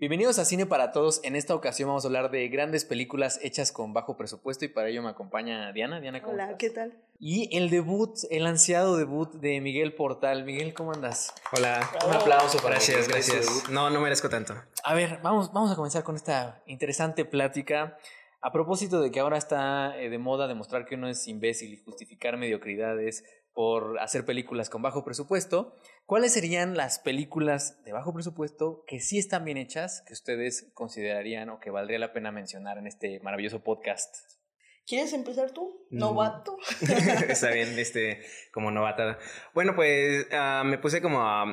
Bienvenidos a Cine para Todos. En esta ocasión vamos a hablar de grandes películas hechas con bajo presupuesto y para ello me acompaña Diana. Diana, ¿cómo Hola, estás? ¿qué tal? Y el debut, el ansiado debut de Miguel Portal. Miguel, ¿cómo andas? Hola. Un aplauso para Gracias, gracias. No, no merezco tanto. A ver, vamos, vamos a comenzar con esta interesante plática. A propósito de que ahora está eh, de moda demostrar que uno es imbécil y justificar mediocridades por hacer películas con bajo presupuesto, ¿cuáles serían las películas de bajo presupuesto que sí están bien hechas, que ustedes considerarían o que valdría la pena mencionar en este maravilloso podcast? ¿Quieres empezar tú? Novato. Está bien, este, como novata. Bueno, pues ah, me puse como a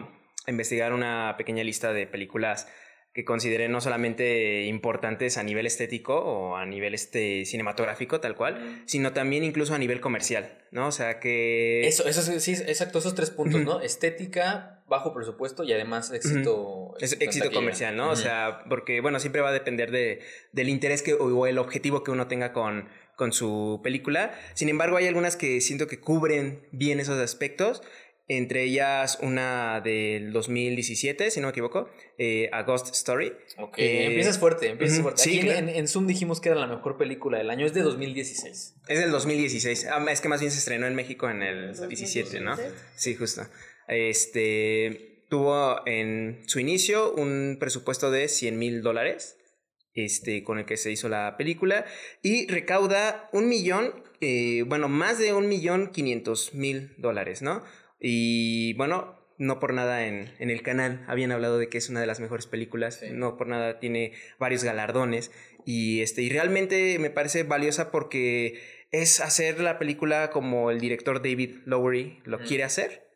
investigar una pequeña lista de películas que consideré no solamente importantes a nivel estético o a nivel este, cinematográfico, tal cual, sino también incluso a nivel comercial, ¿no? O sea que... Eso, eso sí, exacto, esos tres puntos, ¿no? Estética, bajo presupuesto y además éxito. Es éxito taquilla. comercial, ¿no? O sea, porque, bueno, siempre va a depender de, del interés que, o el objetivo que uno tenga con, con su película. Sin embargo, hay algunas que siento que cubren bien esos aspectos. Entre ellas una del 2017, si no me equivoco, eh, A Ghost Story. Ok, Eh, empiezas fuerte, empiezas fuerte. sí, Aquí claro. en, en Zoom dijimos que era la mejor película del año, es de 2016. Es del 2016. Ah, es que más bien se estrenó en México en el 17, ¿no? 2017. Sí, justo. Este tuvo en su inicio un presupuesto de 100 mil dólares. Este, con el que se hizo la película. Y recauda un millón, eh, bueno, más de un millón quinientos mil dólares, ¿no? Y bueno, no por nada en, en el canal habían hablado de que es una de las mejores películas. Sí. No por nada tiene varios galardones. Y, este, y realmente me parece valiosa porque es hacer la película como el director David Lowery lo quiere hacer.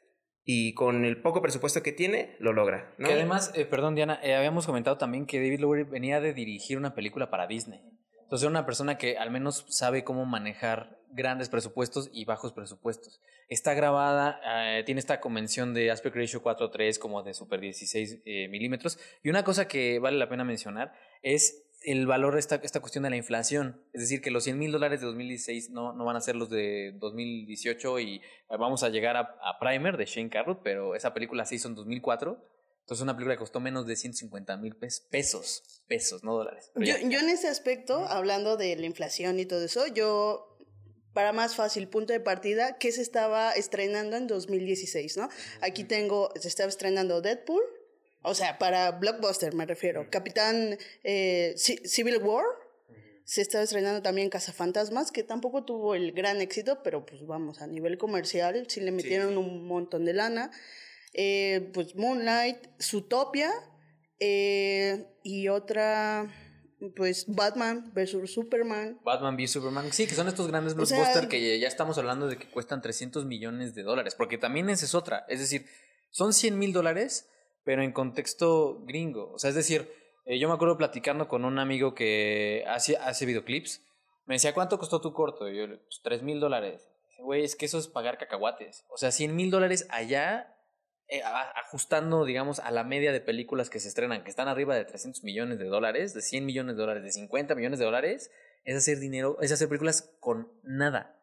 Y con el poco presupuesto que tiene, lo logra, ¿no? Que además, eh, perdón Diana, eh, habíamos comentado también que David Lowery venía de dirigir una película para Disney. Entonces era una persona que al menos sabe cómo manejar grandes presupuestos y bajos presupuestos. Está grabada, eh, tiene esta convención de aspect ratio 4.3 como de super 16 eh, milímetros. Y una cosa que vale la pena mencionar es el valor, esta, esta cuestión de la inflación. Es decir, que los 100 mil dólares de 2016 no, no van a ser los de 2018 y vamos a llegar a, a Primer de Shane Carruth, pero esa película se hizo en 2004. Entonces una película que costó menos de 150 mil pesos, pesos, no dólares. Yo, yo en ese aspecto, hablando de la inflación y todo eso, yo, para más fácil punto de partida, que se estaba estrenando en 2016, ¿no? Aquí tengo, se estaba estrenando Deadpool, o sea, para Blockbuster me refiero, Capitán eh, Ci- Civil War, se estaba estrenando también Cazafantasmas, que tampoco tuvo el gran éxito, pero pues vamos, a nivel comercial sí le metieron un montón de lana. Eh, pues Moonlight, Zootopia eh, y otra, pues Batman versus Superman. Batman v Superman, sí, que son estos grandes O sea, blockbusters que ya estamos hablando de que cuestan 300 millones de dólares, porque también esa es otra, es decir, son 100 mil dólares, pero en contexto gringo, o sea, es decir, eh, yo me acuerdo platicando con un amigo que hace, hace videoclips, me decía, ¿cuánto costó tu corto? Y yo, pues 3 mil dólares. Güey, es que eso es pagar cacahuates, o sea, 100 mil dólares allá, eh, a- ajustando, digamos, a la media de películas que se estrenan, que están arriba de 300 millones de dólares, de 100 millones de dólares, de 50 millones de dólares, es hacer dinero, es hacer películas con nada.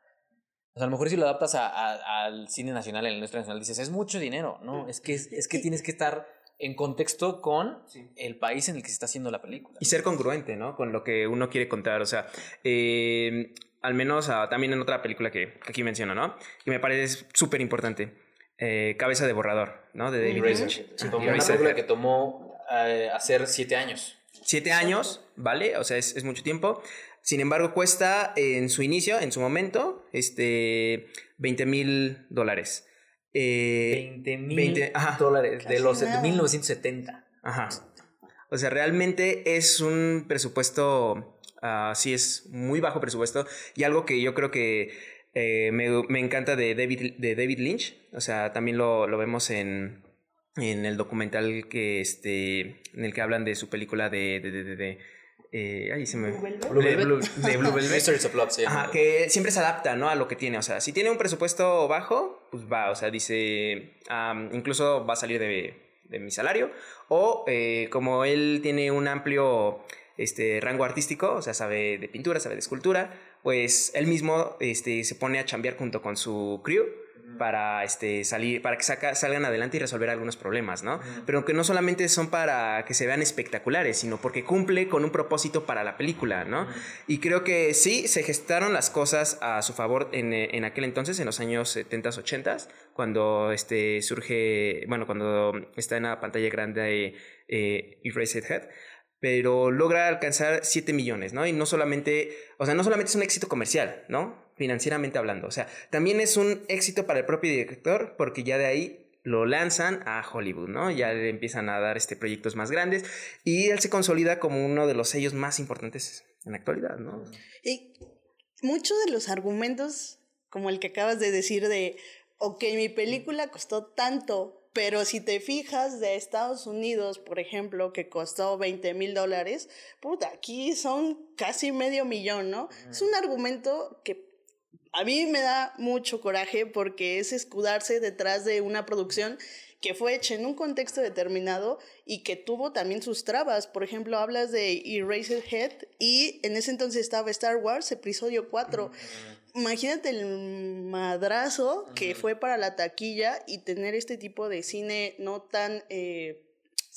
O sea, a lo mejor si lo adaptas a- a- al cine nacional, en la industria nacional, dices, es mucho dinero. No, es que, es, que tienes que estar en contexto con el país en el que se está haciendo la película. y ser congruente, ¿no? Con lo que uno quiere contar. O sea, eh, al menos ah, también en otra película que, que aquí menciono, ¿no? Que me parece súper importante. Eh, Cabeza de borrador, ¿no? De David. Lynch. Sí, tomó una película que tomó eh, hacer siete años. Siete años, ¿vale? O sea, es, es mucho tiempo. Sin embargo, cuesta en su inicio, en su momento, este, 20 mil dólares. Eh, 20 mil 20, ajá. dólares de los de nada. 1970. Ajá. O sea, realmente es un presupuesto, ah, sí es muy bajo presupuesto y algo que yo creo que eh, me, me encanta de David, de David Lynch. O sea, también lo, lo vemos en, en el documental que este, en el que hablan de su película de... de, de, de- de, eh, ay, se me... Blue Velvet. Blue de Velvet. Blue- de Blue Velvet. Mysteries of Love llama. Ajá, que siempre se adapta, ¿no? A lo que tiene. O sea, si tiene un presupuesto bajo, pues va. O sea, dice, am, incluso va a salir de, de mi salario. O eh, como él tiene un amplio este, rango artístico, o sea, sabe de pintura, sabe de escultura, pues él mismo este, se pone a chambear junto con su crew para este, salir, para que salgan adelante y resolver algunos problemas, ¿no? Pero que no solamente son para que se vean espectaculares, sino porque cumple con un propósito para la película, ¿no? Y creo que sí, se gestaron las cosas a su favor en, en aquel entonces, en los años 70, 80, cuando este, surge, bueno, cuando está en la pantalla grande eh, Erased Head pero logra alcanzar 7 millones, ¿no? Y no solamente, o sea, no solamente es un éxito comercial, ¿no? Financieramente hablando, o sea, también es un éxito para el propio director porque ya de ahí lo lanzan a Hollywood, ¿no? Ya le empiezan a dar este, proyectos más grandes y él se consolida como uno de los sellos más importantes en la actualidad, ¿no? Y muchos de los argumentos, como el que acabas de decir de, ok, mi película costó tanto, pero si te fijas de Estados Unidos, por ejemplo, que costó 20 mil dólares, puta, aquí son casi medio millón, ¿no? Es un argumento que a mí me da mucho coraje porque es escudarse detrás de una producción que fue hecha en un contexto determinado y que tuvo también sus trabas. Por ejemplo, hablas de Head y en ese entonces estaba Star Wars, episodio 4 imagínate el madrazo que fue para la taquilla y tener este tipo de cine no tan eh,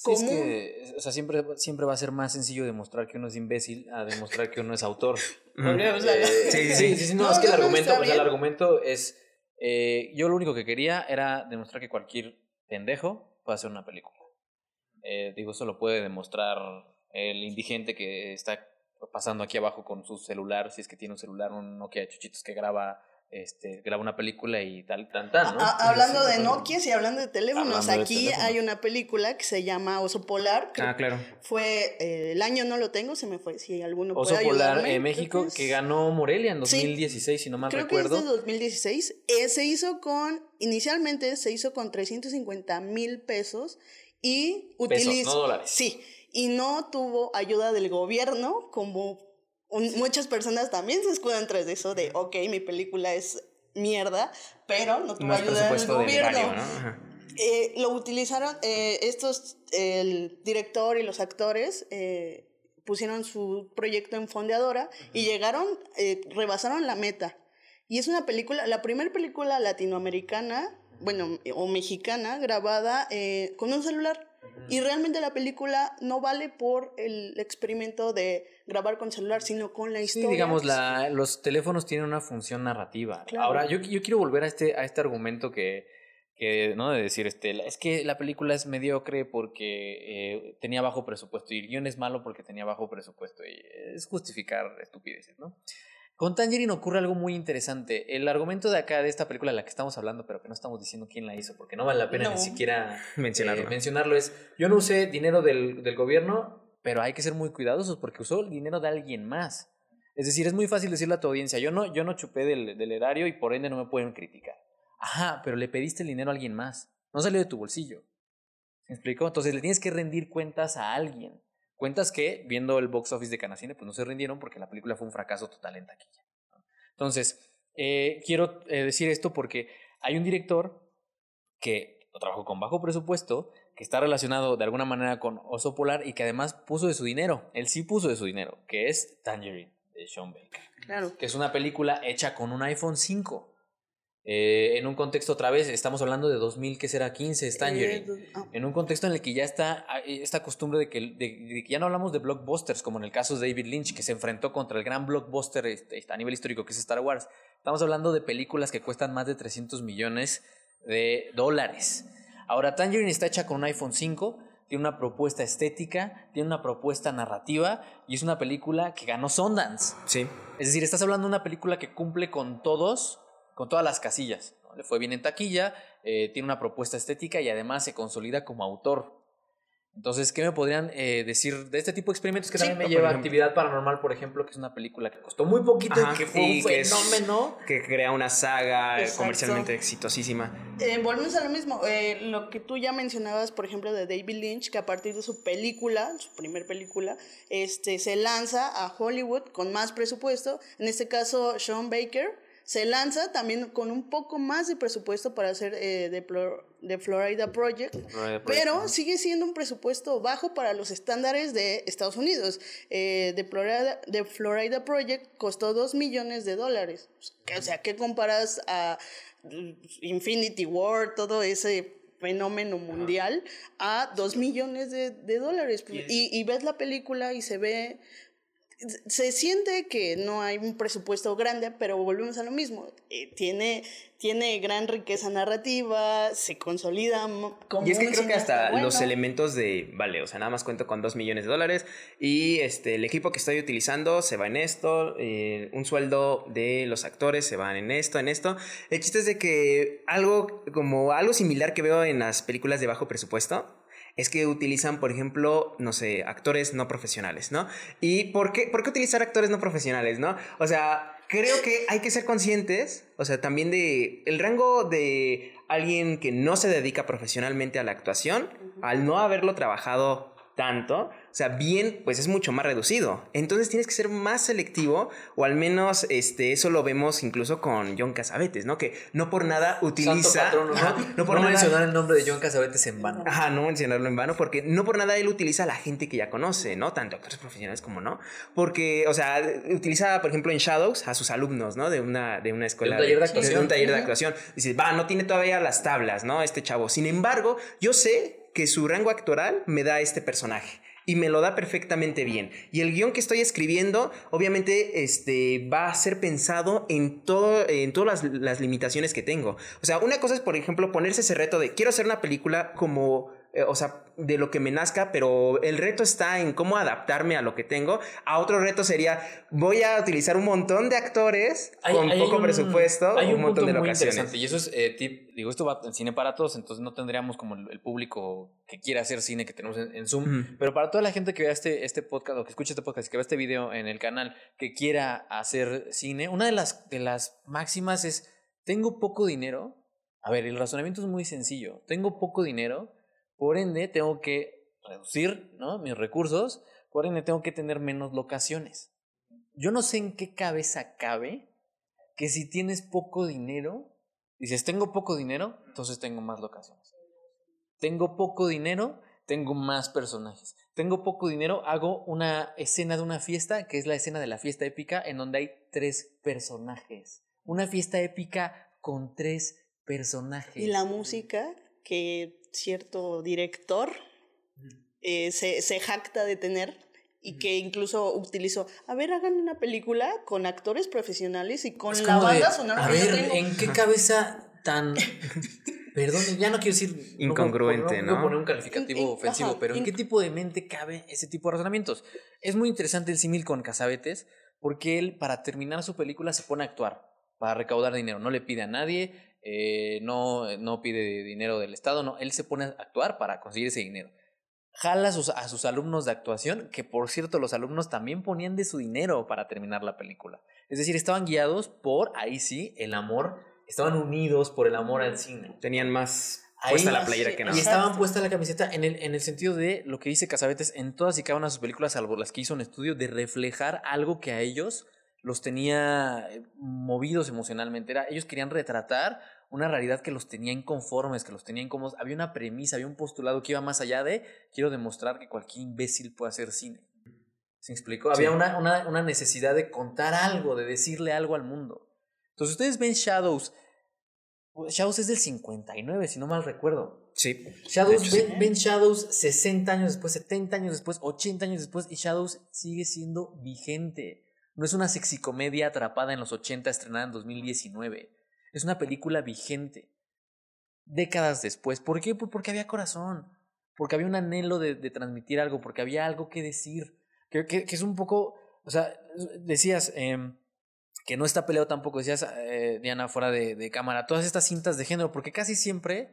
común. es que, o sea, siempre, siempre va a ser más sencillo demostrar que uno es imbécil a demostrar que uno es autor. sí, sí, sí, no, es que el argumento, el argumento es, eh, yo lo único que quería era demostrar que cualquier pendejo puede hacer una película. Eh, digo, eso lo puede demostrar el indigente que está pasando aquí abajo con su celular, si es que tiene un celular, un Nokia de chuchitos que graba este, graba una película y tal, tan, tan, ¿no? hablando de Nokia y hablando de teléfonos, aquí hay una película que se llama Oso Polar. ah, claro. Fue, eh, el año no lo tengo, se me fue, si alguno Oso Polar en México, que, ganó Morelia en 2016, si no mal recuerdo. Creo que es de 2016. Eh, se hizo con, inicialmente se hizo con 350 mil pesos y utilizó... no dólares. Sí, y no tuvo ayuda del gobierno, como muchas personas también se escudan tras eso de, ok, mi película es mierda, pero no tuvo ayuda del gobierno. Eh, lo utilizaron, eh, estos, el director y los actores eh, pusieron su proyecto en fondeadora y llegaron, rebasaron la meta. Y es una película, la primera película latinoamericana, bueno, o mexicana, grabada con un celular. Y realmente la película no vale por el experimento de grabar con celular, sino con la historia. Sí, digamos, la, los teléfonos tienen una función narrativa. Ahora, yo, yo quiero volver a este, a este argumento que, que, ¿no? De decir, este, es que la película es mediocre porque eh, tenía bajo presupuesto y el guion es malo porque tenía bajo presupuesto. Y es justificar estupideces, ¿no? Con Tangerine ocurre algo muy interesante. El argumento de acá, de esta película de la que estamos hablando, pero que no estamos diciendo quién la hizo, porque no vale la pena ni siquiera mencionarlo. Eh, mencionarlo, es, yo no usé dinero del, del gobierno, pero hay que ser muy cuidadosos porque usó el dinero de alguien más. Es decir, es muy fácil decirle a tu audiencia, yo no, yo no chupé del, del erario y por ende no me pueden criticar. Ajá, pero le pediste el dinero a alguien más. No salió de tu bolsillo. ¿Me explico? Entonces le tienes que rendir cuentas a alguien. Cuentas que, viendo el box office de Canacine, pues no se rindieron porque la película fue un fracaso total en taquilla. Entonces, eh, quiero eh, decir esto porque hay un director que trabajó con bajo presupuesto, que está relacionado de alguna manera con Oso Polar y que además puso de su dinero. Él sí puso de su dinero, que es Tangerine de Sean Baker. Claro. Que es una película hecha con un iPhone 5. Eh, en un contexto otra vez, estamos hablando de 2000, que será 15, Tangerine. Ah. En un contexto en el que ya está ah, eh, esta costumbre de que, de, que, ya no hablamos de blockbusters, como en el caso de David Lynch, que se enfrentó contra el gran blockbuster este, a nivel histórico que es Star Wars. Estamos hablando de películas que cuestan más de 300 millones de dólares. Ahora, Tangerine está hecha con un iPhone 5, tiene una propuesta estética, tiene una propuesta narrativa y es una película que ganó Sundance. Sí. Es decir, estás hablando de una película que cumple con todos con todas las casillas. Le fue bien en taquilla, eh, tiene una propuesta estética y además se consolida como autor. Entonces, ¿qué me podrían eh, decir de este tipo de experimentos que también me lleva a Actividad Paranormal, por ejemplo, que es una película que costó muy poquito y que fue un fenómeno? que crea una saga comercialmente exitosísima. Eh, volvemos a lo mismo. Eh, lo que tú ya mencionabas, por ejemplo, de David Lynch, que a partir de su película, su primer película, este, se lanza a Hollywood con más presupuesto. En este caso, Sean Baker se lanza también con un poco más de presupuesto para hacer eh, de, Florida Project, pero sigue siendo un presupuesto bajo para los estándares de Estados Unidos. Eh, de, Florida, Florida Project costó 2 millones de dólares. O sea, ¿qué comparas a Infinity War, todo ese fenómeno mundial a dos millones de, de dólares. Y, y, ves la película y se ve se siente que no hay un presupuesto grande, pero volvemos a lo mismo. Eh, tiene, tiene gran riqueza narrativa, se consolida como Y es que creo que hasta los elementos de, vale, o sea, nada más cuento con dos millones de dólares y este, el equipo que estoy utilizando se va en esto, eh, un sueldo de los actores se va en esto, en esto. El chiste es de que algo como algo similar que veo en las películas de bajo presupuesto, es que utilizan, por ejemplo, no sé, actores no profesionales, ¿no? ¿Y por qué, por qué utilizar actores no profesionales, no? O sea, creo que hay que ser conscientes, o sea, también de el rango de alguien que no se dedica profesionalmente a la actuación, al no haberlo trabajado tanto, o sea, bien, pues es mucho más reducido. Entonces tienes que ser más selectivo, o al menos este, eso lo vemos incluso con John Casabetes, ¿no? Que no por nada utiliza. ¿no? por mencionar el nombre de John Casabetes en vano. Ajá, no mencionarlo en vano, porque no por nada él utiliza a la gente que ya conoce, ¿no? Tanto actores profesionales como no. Porque, o sea, utiliza, por ejemplo, en Shadows a sus alumnos, ¿no? De una, de una escuela. De un taller de, actuación. De un taller de actuación. Dice, va, no tiene todavía las tablas, ¿no? Este chavo. Sin embargo, yo sé que su rango actoral me da este personaje y me lo da perfectamente bien. Y el guion que estoy escribiendo, obviamente, este, va a ser pensado en, todo, en todas las, las limitaciones que tengo. O sea, una cosa es, por ejemplo, ponerse ese reto de quiero hacer una película como eh, o sea, de lo que me nazca, pero el reto está en cómo adaptarme a lo que tengo. A otro reto sería, voy a utilizar un montón de actores con poco presupuesto, hay un, montón de muy Interesante. Y eso es eh, tip, digo, esto va en cine para todos, entonces no tendríamos como el, público que quiera hacer cine que tenemos en, Zoom, pero para toda la gente que vea este, este podcast o que escuche este podcast, que vea este video en el canal, que quiera hacer cine, una de las, de las máximas es, tengo poco dinero. A ver, el razonamiento es muy sencillo. Tengo poco dinero por ende, tengo que reducir ¿no? mis recursos, por ende, tengo que tener menos locaciones. Yo no sé en qué cabeza cabe que si tienes poco dinero, dices, tengo poco dinero, entonces tengo más locaciones. Tengo poco dinero, tengo más personajes. Tengo poco dinero, hago una escena de una fiesta, que es la escena de la fiesta épica, en donde hay tres personajes. Una fiesta épica con tres personajes. Y la música, que cierto director eh, se, se, jacta de tener y que incluso utilizó, a ver, hagan una película con actores profesionales y con la banda sonora. A ver, ¿en qué cabeza tan... Perdón, ya no quiero decir... Incongruente, ¿no? No, poner un calificativo ofensivo, pero ¿en qué tipo de mente cabe ese tipo de razonamientos? Es muy interesante el símil con Casabetes, porque él, para terminar su película, se pone a actuar, para recaudar dinero. No le pide a nadie, eh, no, no pide dinero del Estado, no, él se pone a actuar para conseguir ese dinero. Jala a sus, a sus alumnos de actuación, que por cierto los alumnos también ponían de su dinero para terminar la película. Es decir, estaban guiados por, ahí sí, el amor, estaban unidos por el amor al cine. Tenían más puesta la playera que no. Y estaban puesta la camiseta en el, en el sentido de lo que dice Casabetes en todas y cada una de sus películas, salvo las que hizo un estudio, de reflejar algo que a ellos los tenía eh, movidos emocionalmente. Era, ellos querían retratar una realidad que los tenía inconformes, que los tenía incómodos. Había una premisa, había un postulado que iba más allá de quiero demostrar que cualquier imbécil puede hacer cine. ¿Se explicó? Había una, una, una, necesidad de contar algo, de decirle algo al mundo. Entonces, ustedes ven Shadows. Shadows es del 59, si no mal recuerdo. Sí. Shadows, ven, ven, Shadows 60 años después, 70 años después, 80 años después, y Shadows sigue siendo vigente. No es una sexicomedia atrapada en los 80 estrenada en 2019. Es una película vigente. Décadas después. ¿Por qué? Pues porque había corazón. Porque había un anhelo de, transmitir algo. Porque había algo que decir. Que, que, es un poco. O sea, decías em, que no está peleado tampoco. Decías, eh, Diana, fuera de, de cámara. Todas estas cintas de género. Porque casi siempre,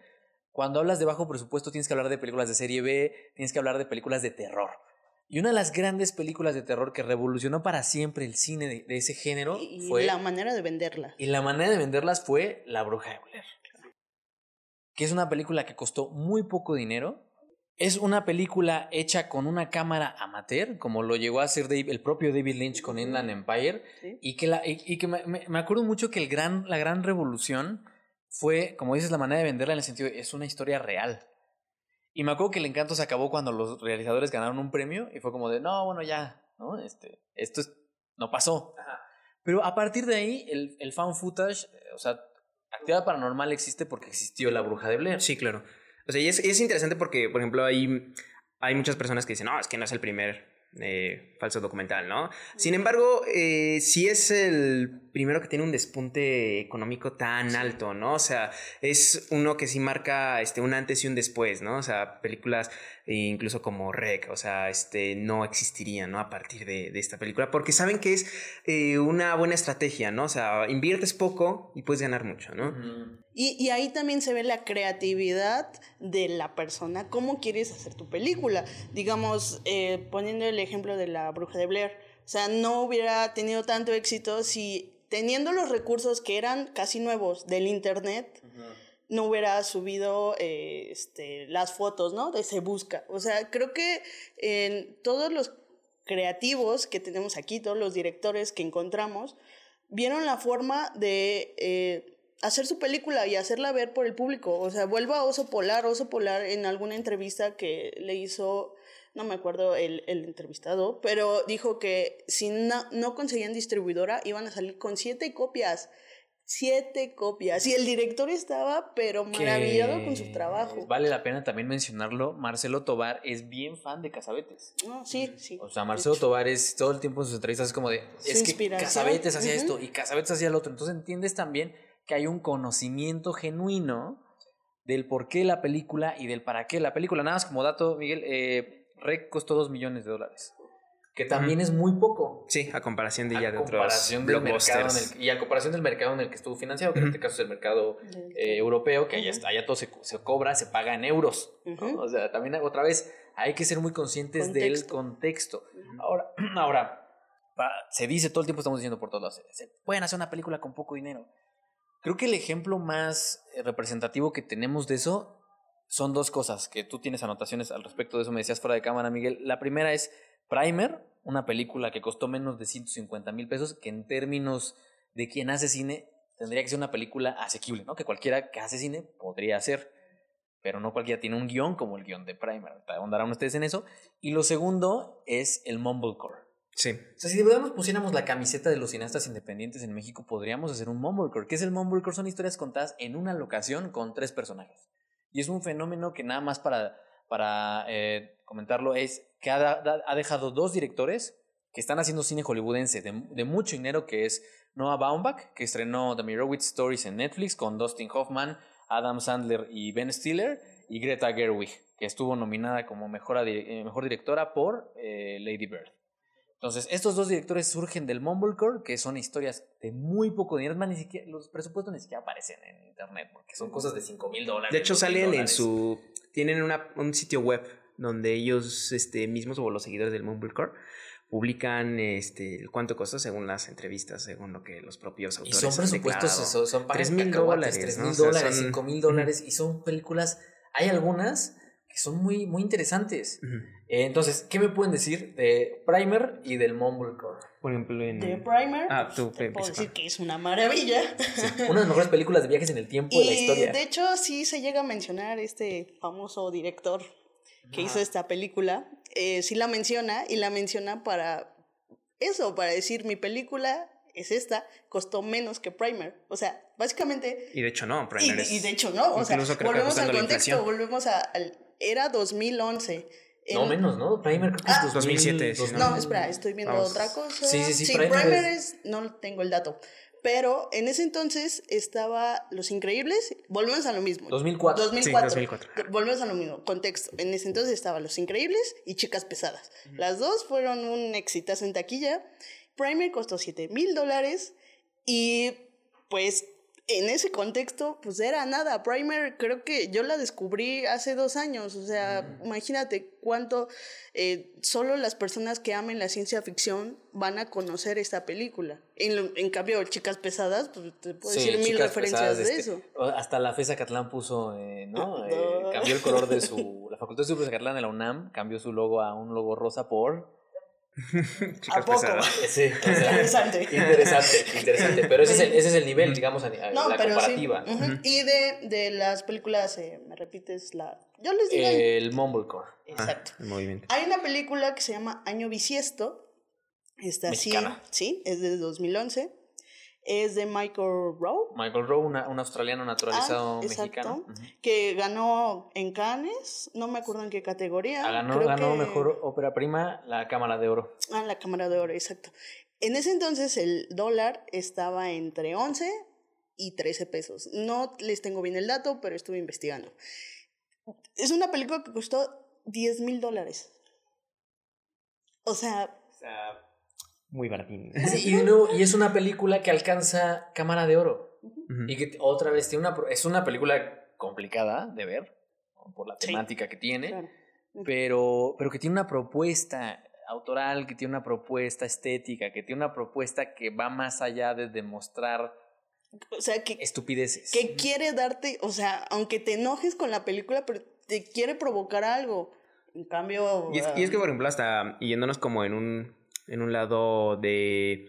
cuando hablas de bajo presupuesto, tienes que hablar de películas de serie B. Tienes que hablar de películas de terror. Y una de las grandes películas de terror que revolucionó para siempre el cine de, ese género y, fue... la manera de venderla. Y la manera de venderlas fue La Bruja de Blair. Que es una película que costó muy poco dinero. Es una película hecha con una cámara amateur, como lo llegó a hacer el propio David Lynch con Inland Empire. Y que, la, y, que me, me, acuerdo mucho que el gran, la gran revolución fue, como dices, la manera de venderla en el sentido de es una historia real. Y me acuerdo que el encanto se acabó cuando los realizadores ganaron un premio y fue como de, no, bueno, ya, ¿no? Este, esto es, no pasó. Pero a partir de ahí, el, el fan footage, eh, o sea, Actividad paranormal existe porque existió la bruja de Blair. Sí, claro. O sea, y es, es interesante porque, por ejemplo, hay, hay muchas personas que dicen, no, es que no es el primer eh, falso documental, ¿no? Sin embargo, eh, sí es el primero que tiene un despunte económico tan alto, ¿no? O sea, es uno que sí marca este, un antes y un después, ¿no? O sea, películas incluso como Rec, o sea, este, no existirían, ¿no? A partir de, de esta película, porque saben que es eh, una buena estrategia, ¿no? O sea, inviertes poco y puedes ganar mucho, ¿no? Y, y, ahí también se ve la creatividad de la persona, cómo quieres hacer tu película. Digamos, eh, poniendo el ejemplo de la bruja de Blair, o sea, no hubiera tenido tanto éxito si teniendo los recursos que eran casi nuevos del Internet, uh -huh. no hubiera subido eh, este, las fotos, ¿no? De Se Busca. O sea, creo que en todos los creativos que tenemos aquí, todos los directores que encontramos, vieron la forma de... Eh, hacer su película y hacerla ver por el público. O sea, vuelvo a Oso Polar. Oso Polar en alguna entrevista que le hizo, no me acuerdo el, el entrevistado, pero dijo que si no, no conseguían distribuidora iban a salir con siete copias. Siete copias. Y el director estaba, pero maravillado con su trabajo. Vale la pena también mencionarlo. Marcelo Tobar es bien fan de Casabetes. Sí, sí. O sea, Marcelo Tobar es todo el tiempo en sus entrevistas es como de. Su es que Casabetes hacía uh -huh. esto y Casabetes hacía lo otro. Entonces entiendes también que hay un conocimiento genuino del por qué la película y del para qué la película. Nada más como dato, Miguel, eh, Rec costó 2 millones de dólares. Que también mm. es muy poco. Sí, a comparación de ya de comparación otros del mercado el, Y a comparación del mercado en el que estuvo financiado, que mm. en este caso es el mercado eh, europeo, que allá, está, allá todo se, se, cobra, se paga en euros. O sea, también otra vez hay que ser muy conscientes contexto. del contexto. Ahora, ahora se dice todo el tiempo, estamos diciendo por todos lados, se pueden hacer una película con poco dinero. Creo que el ejemplo más eh, representativo que tenemos de eso son dos cosas, que tú tienes anotaciones al respecto de eso, me decías fuera de cámara, Miguel. La primera es Primer, una película que costó menos de 150 mil pesos, que en términos de quien hace cine tendría que ser una película asequible, ¿no? Que cualquiera que hace cine podría hacer, pero no cualquiera tiene un guion como el guion de Primer. Ahondarán ustedes en eso. Y lo segundo es el Mumblecore. Sí. O sea, si de verdad nos pusiéramos la camiseta de los cineastas independientes en México, podríamos hacer un Mumblecore. ¿Qué es el Mumblecore? Son historias contadas en una locación con tres personajes. Y es un fenómeno que nada más para, para eh, comentarlo es que ha, ha, dejado dos directores que están haciendo cine hollywoodense de, de, mucho dinero, que es Noah Baumbach, que estrenó The Mirowitz Stories en Netflix con Dustin Hoffman, Adam Sandler y Ben Stiller, y Greta Gerwig, que estuvo nominada como mejor, eh, mejor directora por eh, Lady Bird. Entonces, estos dos directores surgen del Mumblecore, que son historias de muy poco dinero. Más, ni siquiera, los presupuestos ni siquiera aparecen en internet, porque son cosas de 5 mil dólares. De hecho, salen en su. Tienen una, un sitio web donde ellos este, mismos o los seguidores del Mumblecore publican este cuánto costó según las entrevistas, según lo que los propios autores y son presupuestos, son, son 3 mil dólares, 3 mil dólares, 5 mil dólares, y son películas, hay algunas que son muy, muy interesantes. Uh -huh. eh, entonces, ¿qué me pueden decir de Primer y del Mumblecore? Por ejemplo, en... De Primer, ah, tú, te puedo decir que es una maravilla. Sí, una de las mejores películas de viajes en el tiempo y de la historia. De hecho, sí se llega a mencionar este famoso director que hizo esta película, eh, sí la menciona y la menciona para eso, para decir mi película es esta, costó menos que Primer. O sea, básicamente... Y de hecho no, Primer y, es... Y de hecho no, o sea, volvemos al contexto, volvemos a, al... Era 2011. No, en... menos, ¿no? Primer creo que ah, es 2007. 2007 no, espera, estoy viendo Vamos. otra cosa. Sí, sí, sí. sí Primer, Primer es... es... No tengo el dato. Pero en ese entonces estaba Los Increíbles, volvemos a lo mismo. 2004. 2004. Sí, 2004. Volvemos a lo mismo, contexto. En ese entonces estaba Los Increíbles y Chicas Pesadas. Uh -huh. Las dos fueron un exitazo en taquilla. Primer costó 7 mil dólares y pues en ese contexto, pues era nada. Primer, creo que yo la descubrí hace dos años. O sea, mm. imagínate cuánto eh, solo las personas que amen la ciencia ficción van a conocer esta película. En, en cambio, Chicas Pesadas, pues te puedo sí, decir mil referencias de este, eso. Hasta la FESA Catlán puso, eh, ¿no? no. Eh, cambió el color de su. La Facultad de Estudios de Catlán de la UNAM cambió su logo a un logo rosa por ¿A poco? Sí, o sea, interesante. Interesante, interesante. Pero ese es el, ese es el nivel, digamos, a, a no, la comparativa. Sí. Uh -huh. Y de, de las películas, eh, ¿me repites la...? Yo les digo... El Mumblecore. Exacto. Ah, el movimiento. Hay una película que se llama Año Bisiesto. Está así, sí, es de 2011. Es de Michael Rowe. Michael Rowe, una, un australiano naturalizado Ah, mexicano. que ganó en Cannes, no me acuerdo en qué categoría. Ah, Ganó, creo ganó que- mejor ópera prima la Cámara de Oro. Ah, la Cámara de Oro, exacto. En ese entonces el dólar estaba entre 11 y 13 pesos. No les tengo bien el dato, pero estuve investigando. Es una película que costó 10 mil dólares. O sea, O sea, muy baratín. Sí, y, de nuevo, y es una película que alcanza Cámara de Oro. Y que otra vez tiene una. pro- Es una película complicada de ver, ¿no? por la Sí. temática que tiene, claro. pero, pero que tiene una propuesta autoral, que tiene una propuesta estética, que tiene una propuesta que va más allá de demostrar O sea, que, estupideces. que quiere darte, o sea, aunque te enojes con la película, pero te quiere provocar algo. En cambio... Y es, y es que, por ejemplo, hasta yéndonos como en un, en un lado de,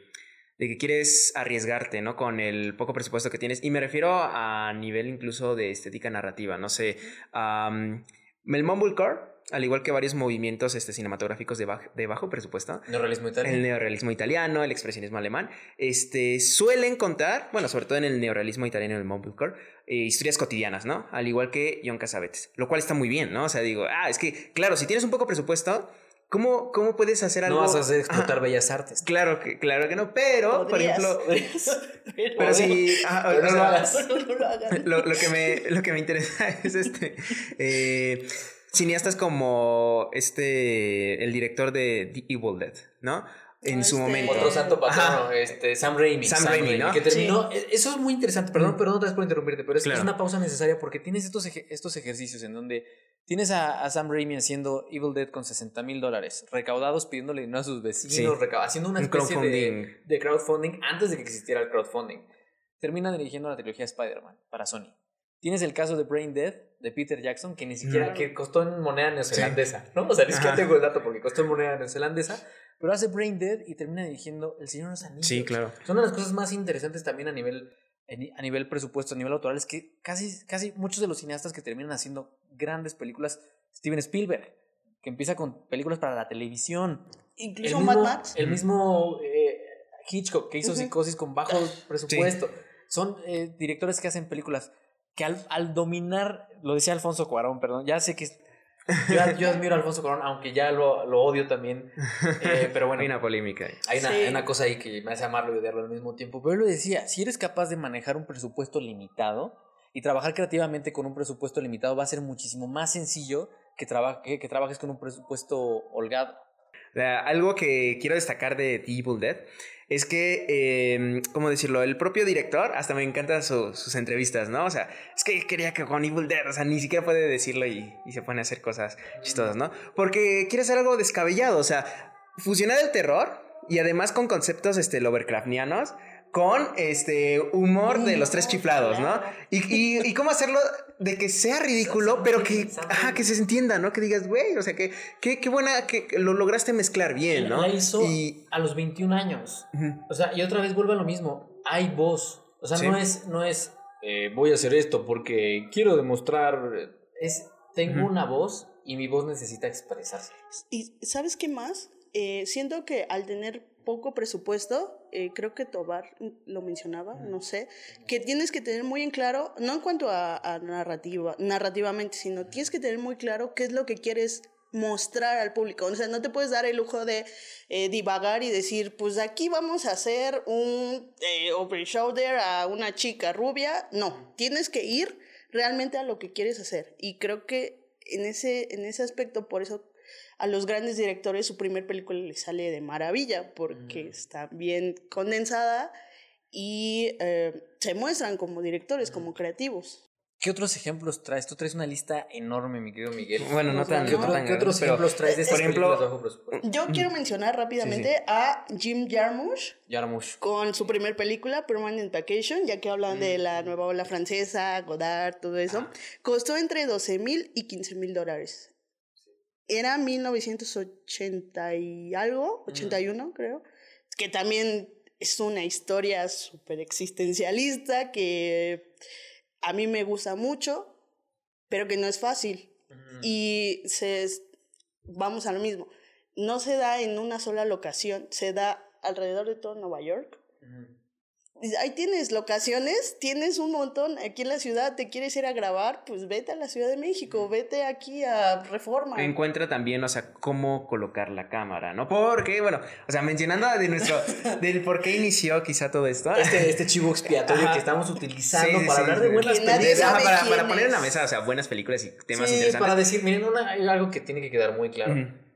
de que quieres arriesgarte, ¿no? Con el poco presupuesto que tienes. Y me refiero a nivel incluso de estética narrativa, no sé. am, el Mumblecore, al igual que varios movimientos este, cinematográficos de, baj- de bajo presupuesto, Neorrealismo italiano. el neorrealismo italiano, el expresionismo alemán, este, suelen contar, bueno, sobre todo en el neorrealismo italiano y el Mumblecore, eh, historias cotidianas, ¿no? Al igual que John Cassavetes, lo cual está muy bien, ¿no? O sea, digo, ah, es que, claro, si tienes un poco presupuesto, ¿cómo, cómo puedes hacer algo? no vas a hacer explotar Ajá, bellas artes. Claro que, claro que no, pero, Podrías. por ejemplo, pero si, ajá, Pero o no lo hagas. No lo hagas. lo, lo que me, lo que me interesa es este. eh, cineastas como este. El director de The Evil Dead, ¿no? En Ah, su este- momento. Otro santo patrono, Ajá. este, Sam Raimi. Sam Raimi, ¿no? Que terminó. e- Eso es muy interesante. Perdón, Mm. perdón otra vez por interrumpirte, pero es, Claro. es una pausa necesaria porque tienes estos, eje- estos ejercicios en donde tienes a, a Sam Raimi haciendo Evil Dead con 60 mil dólares, recaudados pidiéndole dinero a sus vecinos, Sí. haciendo una Un especie de, crowdfunding. de crowdfunding antes de que existiera el crowdfunding. Termina dirigiendo la trilogía Spider-Man para Sony. Tienes el caso de Brain Dead de Peter Jackson, que ni siquiera Mm. que costó en moneda neozelandesa, ¿no? O sea, siquiera Ajá. tengo el dato porque costó en moneda neozelandesa, pero hace Brain Dead y termina dirigiendo El Señor de los Anillos. Sí, claro. Son una de las cosas más interesantes también a nivel, a nivel presupuesto, a nivel autoral, es que casi, casi muchos de los cineastas que terminan haciendo grandes películas, Steven Spielberg, que empieza con películas para la televisión. El Incluso Mad Max. el mismo eh, Hitchcock, que hizo. Psicosis con bajo presupuesto. Son eh, directores que hacen películas que al, al dominar, lo decía Alfonso Cuarón, perdón, ya sé que yo, yo admiro a Alfonso Cuarón, aunque ya lo, lo odio también, eh, pero bueno, Hay una polémica. ahí. hay una, Sí. hay una cosa ahí que me hace amarlo y odiarlo al mismo tiempo. Pero él lo decía, si eres capaz de manejar un presupuesto limitado y trabajar creativamente con un presupuesto limitado, va a ser muchísimo más sencillo que, traba- que, que trabajes con un presupuesto holgado. Algo que quiero destacar de The Evil Dead es que, eh, ¿cómo decirlo? El propio director, hasta me encantan su- sus entrevistas, ¿no? O sea, es que quería que con Evil Dead, o sea, ni siquiera puede decirlo y, se pone a hacer cosas chistosas, ¿no? Porque quiere hacer algo descabellado, o sea, fusionar el terror y además con conceptos este, Lovecraftianos con este humor de los tres chiflados, ¿no? Y, y, y cómo hacerlo de que sea ridículo, pero que, ajá, que se entienda, ¿no? Que digas, güey, o sea, que qué qué buena, que lo lograste mezclar bien, ¿no? La hizo Y, a los 21 años. O sea, y otra vez vuelve a lo mismo. Hay voz. O sea, Sí. no es, no es eh, voy a hacer esto porque quiero demostrar. Es tengo una voz y mi voz necesita expresarse. ¿Y sabes qué más? Eh, siento que al tener poco presupuesto, eh, creo que Tobar lo mencionaba, no sé, que tienes que tener muy en claro, no en cuanto a, a narrativa, narrativamente, sino tienes que tener muy claro qué es lo que quieres mostrar al público. O sea, no te puedes dar el lujo de eh, divagar y decir, pues aquí vamos a hacer un eh, over shoulder a una chica rubia. No, tienes que ir realmente a lo que quieres hacer. Y creo que en ese, en ese aspecto, por eso a los grandes directores su primer película les sale de maravilla, porque Mm. está bien condensada y eh, se muestran como directores, como creativos. ¿Qué otros ejemplos traes? Tú traes una lista enorme, mi querido Miguel. bueno, no tan, ¿Qué, no no otro- tan qué otros ejemplos traes de estas por ejemplo-? Yo quiero mencionar rápidamente a Jim Jarmusch Jarmusch. con su primer película, Permanent Vacation, ya que hablan de Mm. la nueva ola francesa, Godard, todo eso. Ah. Costó entre 12 mil y 15 mil dólares. Era 1980 y algo, 81 creo, que también es una historia súper existencialista que a mí me gusta mucho, pero que no es fácil. Y se, vamos a lo mismo, no se da en una sola locación, se da alrededor de todo Nueva York. Ahí tienes locaciones, tienes un montón aquí en la ciudad, te quieres ir a grabar, pues vete a la Ciudad de México, vete aquí a Reforma. Encuentra también, o sea, cómo colocar la cámara, ¿no? Porque, bueno, o sea, mencionando de nuestro, del por qué inició quizá todo esto. Este, este chivo expiatorio que estamos utilizando para hablar de buenas películas. Para, para, poner en la mesa, o sea, buenas películas y temas interesantes. para decir, miren, hay algo que tiene que quedar muy claro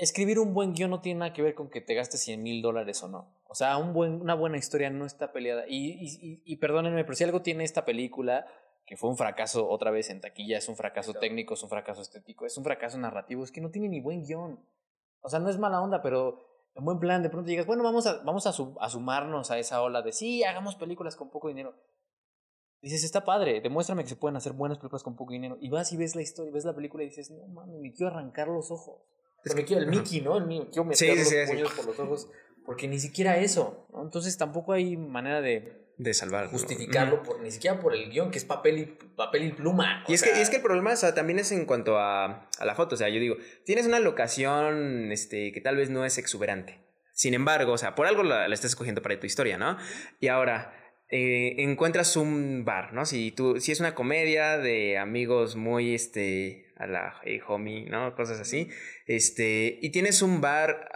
escribir un buen guion no tiene nada que ver con que te gastes 100 mil dólares o no. O sea, un buen, una buena historia no está peleada. Y, y, y, perdónenme, pero si algo tiene esta película, que fue un fracaso otra vez en taquilla, es un fracaso técnico, es un fracaso estético, es un fracaso narrativo, es que no tiene ni buen guion. O sea, no es mala onda, pero en buen plan, de pronto llegas, bueno, vamos a, vamos a, a sumarnos a esa ola de sí, hagamos películas con poco dinero. Dices, está padre, demuéstrame que se pueden hacer buenas películas con poco dinero. Y vas y ves la historia, ves la película y dices, no mames, me quiero arrancar los ojos. Es que quiero el Mickey, ¿no? El Mickey, quiero meter los puños por los ojos. Porque ni siquiera eso, ¿no? Entonces tampoco hay manera de... De salvar. Justificarlo, por, ni siquiera por el guion, que es papel y, papel y pluma. Y es, que, es que el problema también es en cuanto a, a la foto. O sea, yo digo, tienes una locación este, que tal vez no es exuberante. Sin embargo, o sea, por algo la, la estás escogiendo para tu historia, ¿no? Y ahora, eh, encuentras un bar, ¿no? Si, tú, si es una comedia de amigos muy, este, a la hey homie, ¿no? Cosas así. Este, y tienes un bar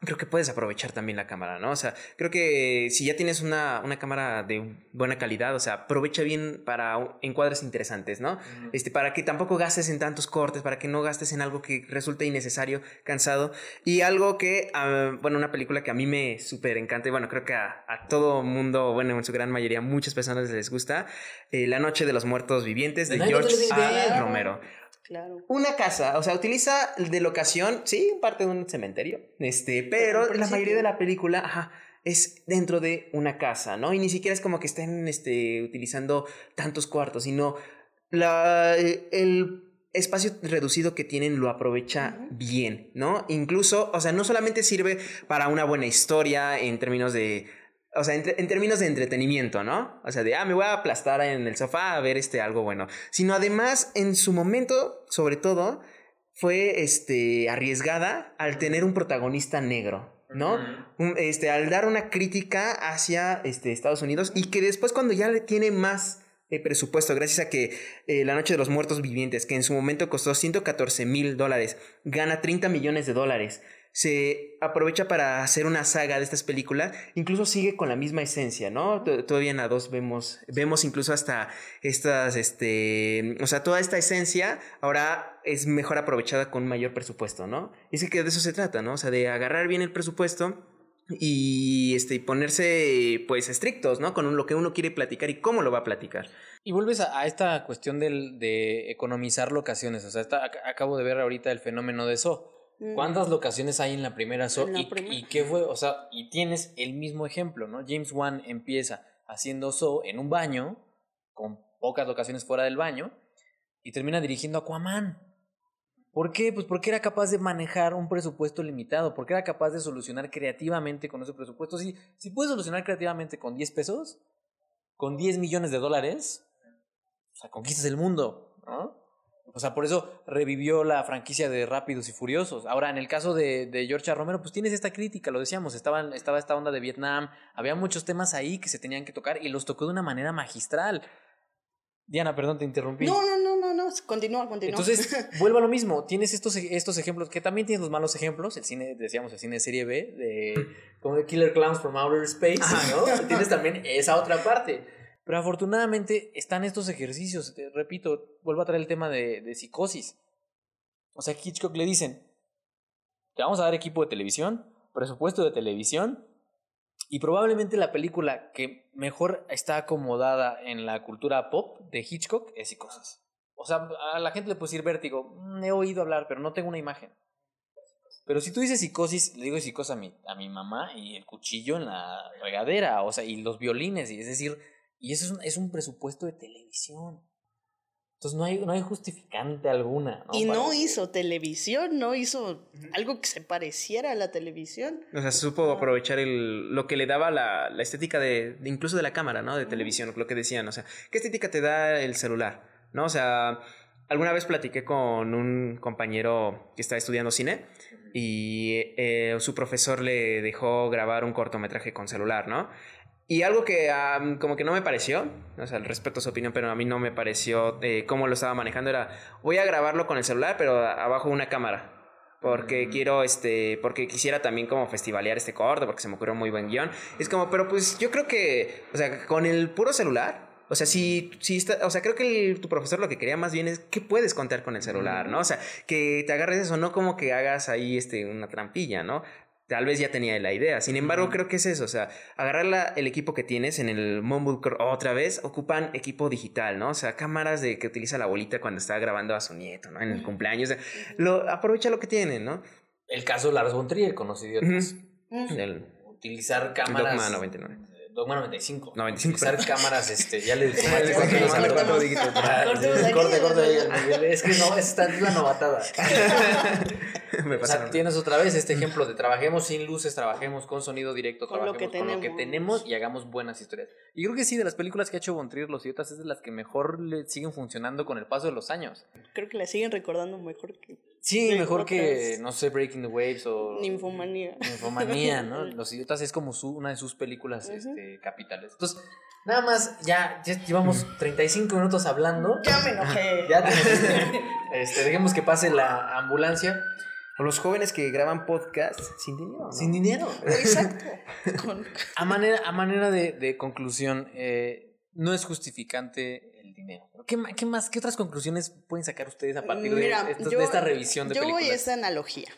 creo que puedes aprovechar también la cámara, ¿no? O sea, creo que si ya tienes una, una cámara de buena calidad, o sea, aprovecha bien para encuadres interesantes, ¿no? Este, para que tampoco gastes en tantos cortes, para que no gastes en algo que resulte innecesario, cansado. Y algo que, ah, bueno, una película que a mí me súper encanta, y bueno, creo que a, a, todo mundo, bueno, en su gran mayoría, muchas personas les gusta, eh, La Noche de los Muertos Vivientes de George A. Romero. Una casa, o sea, utiliza de locación, sí, parte de un cementerio, este, pero la mayoría de la película, ajá, es dentro de una casa, ¿no? Y ni siquiera es como que estén, este, utilizando tantos cuartos, sino la, el espacio reducido que tienen lo aprovecha bien, ¿no? Incluso, o sea, no solamente sirve para una buena historia en términos de o sea, en, términos de entretenimiento, ¿no? O sea, de, ah, me voy a aplastar en el sofá a ver este algo bueno. Sino además, en su momento, sobre todo, fue este, arriesgada al tener un protagonista negro. ¿no? este, al dar una crítica hacia este, Estados Unidos y que después cuando ya le tiene más eh, presupuesto, gracias a que eh, La Noche de los Muertos Vivientes, que en su momento costó 114 mil dólares, gana 30 millones de dólares se aprovecha para hacer una saga de estas películas, incluso sigue con la misma esencia, ¿no? Todavía en la 2 vemos, vemos incluso hasta estas, este, o sea, toda esta esencia ahora es mejor aprovechada con mayor presupuesto, ¿no? Y es que de eso se trata, ¿no? O sea, de agarrar bien el presupuesto y este ponerse pues estrictos, ¿no? Con lo que uno quiere platicar y cómo lo va a platicar. Y vuelves a, esta cuestión del, de economizar locaciones, o sea, acabo de ver ahorita el fenómeno de eso ¿Cuántas locaciones hay en la primera So? y, qué fue? O sea, y tienes el mismo ejemplo, ¿no? James Wan empieza haciendo So en un baño, con pocas locaciones fuera del baño, y termina dirigiendo Aquaman. ¿Por qué? Pues porque era capaz de manejar un presupuesto limitado, porque era capaz de solucionar creativamente con ese presupuesto. Si, si puedes solucionar creativamente con 10 pesos, con 10 millones de dólares, o sea, conquistas el mundo, ¿no? O sea, por eso revivió la franquicia de Rápidos y Furiosos. Ahora, en el caso de, de George Romero, pues tienes esta crítica, lo decíamos, estaba, estaba esta onda de Vietnam, había muchos temas ahí que se tenían que tocar y los tocó de una manera magistral. Diana, perdón, te interrumpí. No, no, no, no, no, continúa, continúa. Entonces, vuelvo a lo mismo, tienes estos, estos ejemplos, que también tienes los malos ejemplos, el cine, decíamos, el cine de serie B, de como de Killer Clowns from Outer Space, ¿no? tienes también esa otra parte. Pero afortunadamente están estos ejercicios. repito, vuelvo a traer el tema de, de psicosis. O sea, Hitchcock le dicen, te vamos a dar equipo de televisión, presupuesto de televisión, y probablemente la película que mejor está acomodada en la cultura pop de Hitchcock es Psicosis. O sea, a la gente le puede decir vértigo, mm, he oído hablar, pero no tengo una imagen. Pero si tú dices psicosis, le digo psicosis a mi, a mi mamá y el cuchillo en la regadera, o sea, y los violines, y es decir, y eso es un, es un presupuesto de televisión. Entonces no hay, no hay justificante alguna. Y no hizo televisión, no hizo algo que se pareciera a la televisión. O sea, supo aprovechar el, lo que le daba la, la estética de, incluso de la cámara, ¿no? De televisión, lo que decían. O sea, ¿qué estética te da el celular? ¿No? O sea, alguna vez platiqué con un compañero que está estudiando cine y eh, su profesor le dejó grabar un cortometraje con celular, ¿no? Y algo que como que no me pareció, o sea, respeto su opinión, pero a mí no me pareció eh, cómo lo estaba manejando, era, voy a grabarlo con el celular, pero abajo una cámara. Porque Mm. quiero, este, porque quisiera también como festivalear este corto, porque se me ocurrió un muy buen guion. Es como, pero pues yo creo que, o sea, con el puro celular, o sea, si, si está, o sea, creo que el- tu profesor lo que quería más bien es qué puedes contar con el celular, ¿no? O sea, que te agarres eso, no como que hagas ahí, este, una trampilla, ¿no? Tal vez ya tenía la idea. Sin embargo, Ujú. creo que es eso. O sea, agarrar la- el equipo que tienes en el Mumblecore otra vez, ocupan equipo digital, ¿no? O sea, cámaras de que utiliza la abuelita cuando está grabando a su nieto, ¿no? En el cumpleaños. O sea, lo, aprovecha lo que tienen, ¿no? El caso de Lars von Trier con los idiotas. Mm. El Utilizar cámaras. Dogma 99. eh, Dogma 95. 95, Utilizar cámaras, este, ya le Sí, corte, corte, Miguel. Es que no, es la novatada. Me O pasa. sea, tienes otra vez este ejemplo de trabajemos sin luces, trabajemos con sonido directo, Con lo trabajemos que con lo que tenemos. y hagamos buenas historias. Y creo que sí, de las películas que ha hecho Von Trier, Los Idiotas, es de las que mejor le siguen funcionando con el paso de los años. Creo que la siguen recordando mejor que Sí, mejor que, no sé, Breaking the Waves o... Ninfomanía. Ninfomanía, ¿no? Los Idiotas es como su, una de sus películas este, capitales. Entonces, nada más, ya, ya llevamos 35 minutos hablando. Ya me enojé. Ya te- este, dejemos que pase la ambulancia. O los jóvenes que graban podcast sin dinero. ¿no? Sin dinero. Exacto. Con- A manera, a manera de, de conclusión, eh, no es justificante el dinero. ¿Qué, más, qué otras conclusiones pueden sacar ustedes a partir de, Mira, estos- yo- de esta revisión de Yo películas? voy a esta analogía.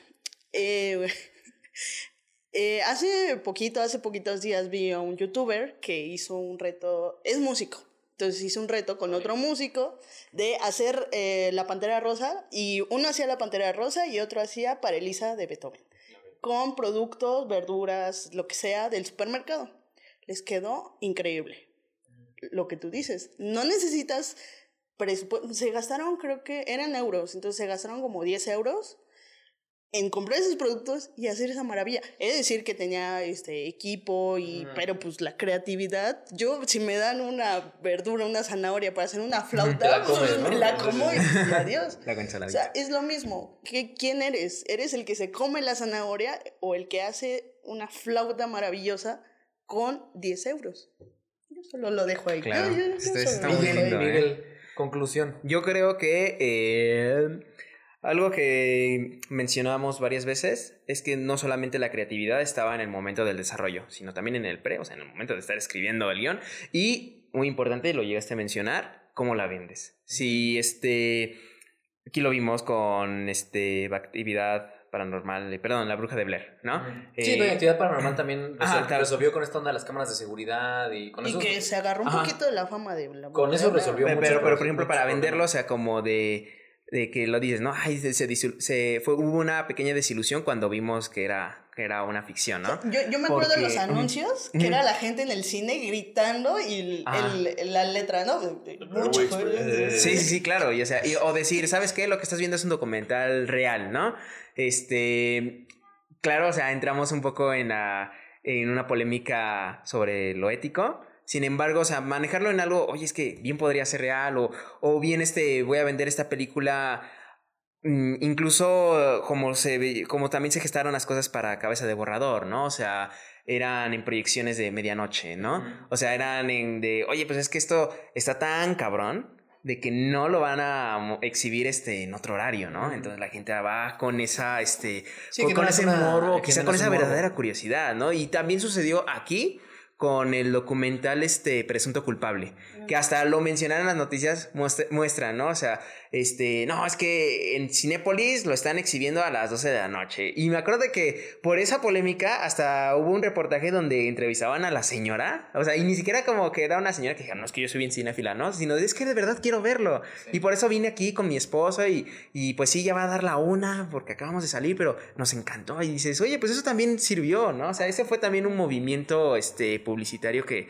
Eh, eh, hace poquito, hace poquitos días vi a un youtuber que hizo un reto, es músico, entonces hizo un reto con otro músico de hacer eh, la Pantera Rosa y uno hacía la Pantera Rosa y otro hacía para Elisa de Beethoven, con productos, verduras, lo que sea del supermercado. Les quedó increíble. Lo que tú dices, no necesitas presupuesto. Se gastaron, creo que eran euros, entonces se gastaron como 10 euros en comprar esos productos y hacer esa maravilla. Es decir, que tenía este equipo, y, Ujú. pero pues la creatividad. Yo, si me dan una verdura, una zanahoria para hacer una flauta, la comes, ¿no? me la como y, y adiós. La O sea, es lo mismo. ¿Qué, ¿Quién eres? ¿Eres el que se come la zanahoria o el que hace una flauta maravillosa con 10 euros? Yo solo lo dejo ahí. Claro. Yo- yo- yo Miguel, ¿eh? Miguel, conclusión. Yo creo que eh, algo que mencionamos varias veces es que no solamente la creatividad estaba en el momento del desarrollo, sino también en el pre, o sea, en el momento de estar escribiendo el guion. Y muy importante, lo llegaste a mencionar, cómo la vendes. Si este, aquí lo vimos con este, actividad paranormal, eh, perdón, la bruja de Blair, ¿no? Sí, Eh, no, y actividad paranormal también ajá, resol- claro. resolvió con esta onda de las cámaras de seguridad y con Y eso. que se agarró un Ajá. poquito de la fama de la Con eso resolvió Pero, mucho pero, pro- por ejemplo, para venderlo, o sea, como de, de que lo dices, ¿no? Ay, se, se fue, hubo una pequeña desilusión cuando vimos que era, que era una ficción, ¿no? Yo, yo me acuerdo de Porque- los anuncios, que era la gente en el cine gritando y el- el- la letra, ¿no? Mucho, Express. Sí, sí, sí, claro. Y, o, sea, y- o decir, ¿sabes qué? Lo que estás viendo es un documental real, ¿no? Este, claro, o sea, entramos un poco en, la, en una polémica sobre lo ético. Sin embargo, o sea, manejarlo en algo, oye, es que bien podría ser real, o, o bien este, voy a vender esta película. mm, Incluso como se como también se gestaron las cosas para cabeza de borrador, ¿no? O sea, eran en proyecciones de medianoche, ¿no? O sea, eran en de, oye, pues es que esto está tan cabrón de que no lo van a exhibir este en otro horario, ¿no? Entonces la gente va con esa este Sí, con, con no ese una- morbo, quizá no con es esa morbo. verdadera curiosidad, ¿no? Y también sucedió aquí con el documental este Presunto culpable, que hasta lo mencionaron en las noticias muestra, muestran, ¿no? O sea, este, no, es que en Cinépolis lo están exhibiendo a las 12 de la noche. Y me acuerdo de que por esa polémica hasta hubo un reportaje donde entrevistaban a la señora, o sea, y ni siquiera como que era una señora que dijera, no, es que yo soy bien cinéfila, ¿no? Sino es que de verdad quiero verlo. Y por eso vine aquí con mi esposa y, y pues sí, ya va a dar la una porque acabamos de salir, pero nos encantó. Y dices, oye, pues eso también sirvió, ¿no? O sea, ese fue también un movimiento este, publicitario que,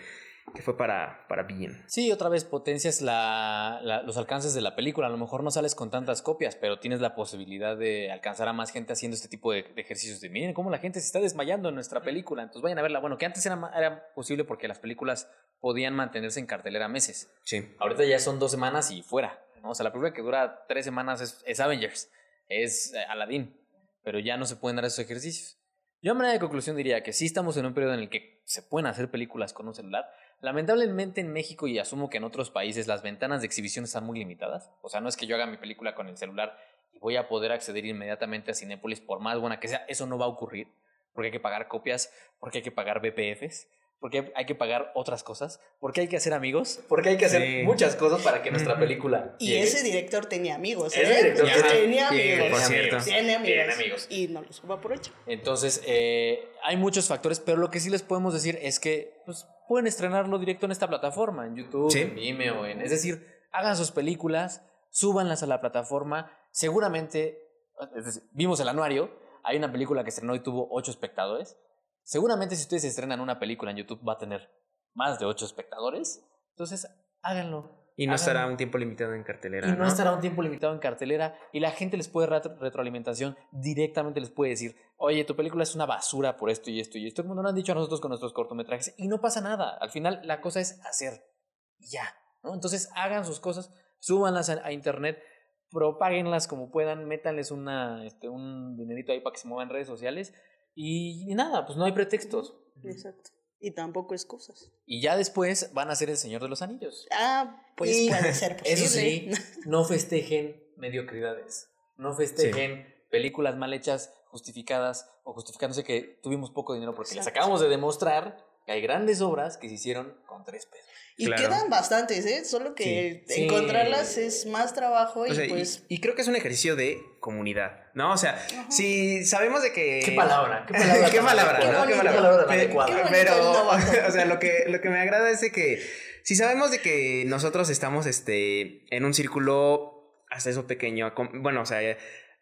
que fue para, para bien. Sí, otra vez potencias la, la- los alcances de la película. A lo mejor no sales con tantas copias, pero tienes la posibilidad de alcanzar a más gente haciendo este tipo de, de ejercicios. De miren cómo la gente se está desmayando en nuestra película. Entonces vayan a verla. Bueno, que antes era, era posible porque las películas podían mantenerse en cartelera meses. Sí. Ahorita ya son dos semanas y fuera. ¿no? O sea, la película que dura tres semanas es, es Avengers, es eh, Aladdin, pero ya no se pueden dar esos ejercicios. Yo a manera de conclusión diría que sí estamos en un periodo en el que se pueden hacer películas con un celular. Lamentablemente en México y asumo que en otros países las ventanas de exhibición están muy limitadas. O sea, no es que yo haga mi película con el celular y voy a poder acceder inmediatamente a Cinépolis por más buena que sea. Eso no va a ocurrir porque hay que pagar copias, porque hay que pagar BPFs, porque hay que pagar otras cosas, porque hay que hacer amigos, porque hay que hacer Sí. muchas cosas para que nuestra película Y llegue. ese director tenía amigos, ¿eh? Ese director tenía- amigos. por cierto. Tiene amigos. Tiene amigos. Y no los suba por hecho. Entonces, eh, hay muchos factores, pero lo que sí les podemos decir es que pues, pueden estrenarlo directo en esta plataforma, en YouTube, Sí. en Vimeo, en, es decir, hagan sus películas, súbanlas a la plataforma. Seguramente, es decir, vimos el anuario, hay una película que estrenó y tuvo ocho espectadores. Seguramente si ustedes estrenan una película en YouTube va a tener más de ocho espectadores. Entonces, háganlo. Y no Háganlo. estará un tiempo limitado en cartelera. Y no, ¿no? estará un tiempo limitado en cartelera y la gente les puede retro- retroalimentación directamente les puede decir, oye, tu película es una basura por esto y esto y esto, como nos lo han dicho a nosotros con nuestros cortometrajes y no pasa nada. Al final la cosa es hacer y ya, ¿no? Entonces hagan sus cosas, súbanlas a, a internet, propáguenlas como puedan, métanles una, este, un dinerito ahí para que se muevan redes sociales y, y nada, pues no hay pretextos. Exacto. Y tampoco excusas. Y ya después van a ser el Señor de los Anillos. Ah, pues Y puede ser posible. Eso sí, no festejen mediocridades. No festejen películas mal hechas, justificadas o justificándose que tuvimos poco dinero porque les Exacto. acabamos de demostrar hay grandes obras que se hicieron con tres pesos. Y Claro. quedan bastantes, ¿eh? Solo que Sí. encontrarlas es más trabajo y O sea, y- pues... y, creo que es un ejercicio de comunidad, ¿no? O sea, si sabemos de que... ¿Qué palabra? ¿Qué palabra? ¿Qué palabra, adecuada? no? ¿Qué ¿Qué palabra? adecuada? Qué bonito Pero, o sea, lo que, lo que me agrada es de que si sabemos de que nosotros estamos este, en un círculo hasta eso pequeño, bueno, o sea,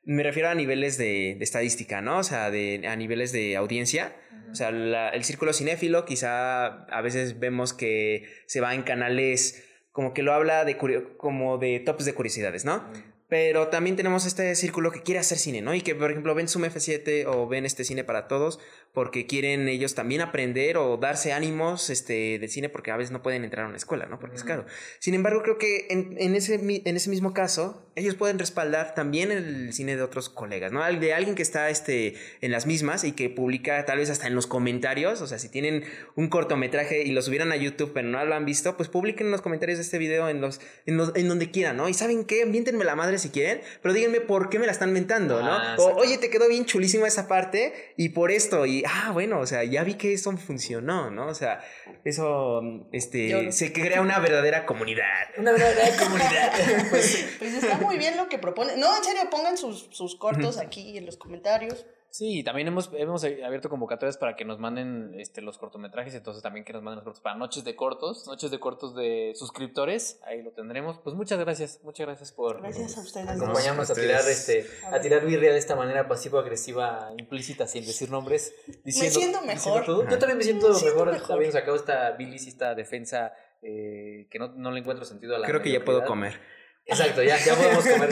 me refiero a niveles de, de estadística, ¿no? O sea, de, a niveles de audiencia. O sea, la- el círculo cinéfilo quizá a veces vemos que se va en canales como que lo habla de como de tops de curiosidades, ¿no? Pero también tenemos este círculo que quiere hacer cine, ¿no? Y que, por ejemplo, ven Zoom F7 o ven este cine para todos porque quieren ellos también aprender o darse ánimos este, de cine porque a veces no pueden entrar a una escuela, ¿no? Porque es Ujú. caro. Sin embargo, creo que en, en ese, en ese mismo caso, ellos pueden respaldar también el cine de otros colegas, ¿no? De alguien que está este, en las mismas y que publica tal vez hasta en los comentarios, o sea, si tienen un cortometraje y lo subieran a YouTube pero no lo han visto, pues publiquen en los comentarios de este video en, los, en, los- en donde quieran, ¿no? Y ¿saben qué? Miéntenme la madre si quieren, pero díganme por qué me la están mentando, ¿no? Ah, o, oye, te quedó bien chulísima esa parte y por esto, y, ah, bueno, o sea, ya vi que eso funcionó, ¿no? O sea, eso, este, Yo- se crea una verdadera comunidad. Una verdadera comunidad. pues, Pues está muy bien lo que propone. No, en serio, pongan sus, sus cortos aquí en los comentarios. Sí, también hemos, hemos abierto convocatorias para que nos manden este, los cortometrajes, entonces también que nos manden los cortos para noches de cortos, noches de cortos de suscriptores, ahí lo tendremos. Pues muchas gracias, muchas gracias por Gracias a ustedes. acompañarnos a Ustedes. tirar este, A tirar birria de esta manera pasivo-agresiva, implícita, sin decir nombres. Diciendo, siento diciendo mejor. Yo también me siento, Me siento mejor, mejor. habiendo sacado esta bilis y esta defensa eh, que no, no le encuentro sentido a la Creo que ya puedo comer. Exacto, ya, ya podemos comer.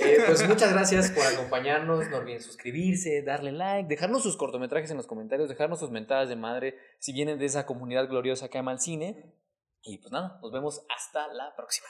Eh, pues muchas gracias por acompañarnos. No olviden suscribirse, darle like, dejarnos sus cortometrajes en los comentarios, dejarnos sus mentadas de madre si vienen de esa comunidad gloriosa que ama el cine. Y pues nada, nos vemos hasta la próxima.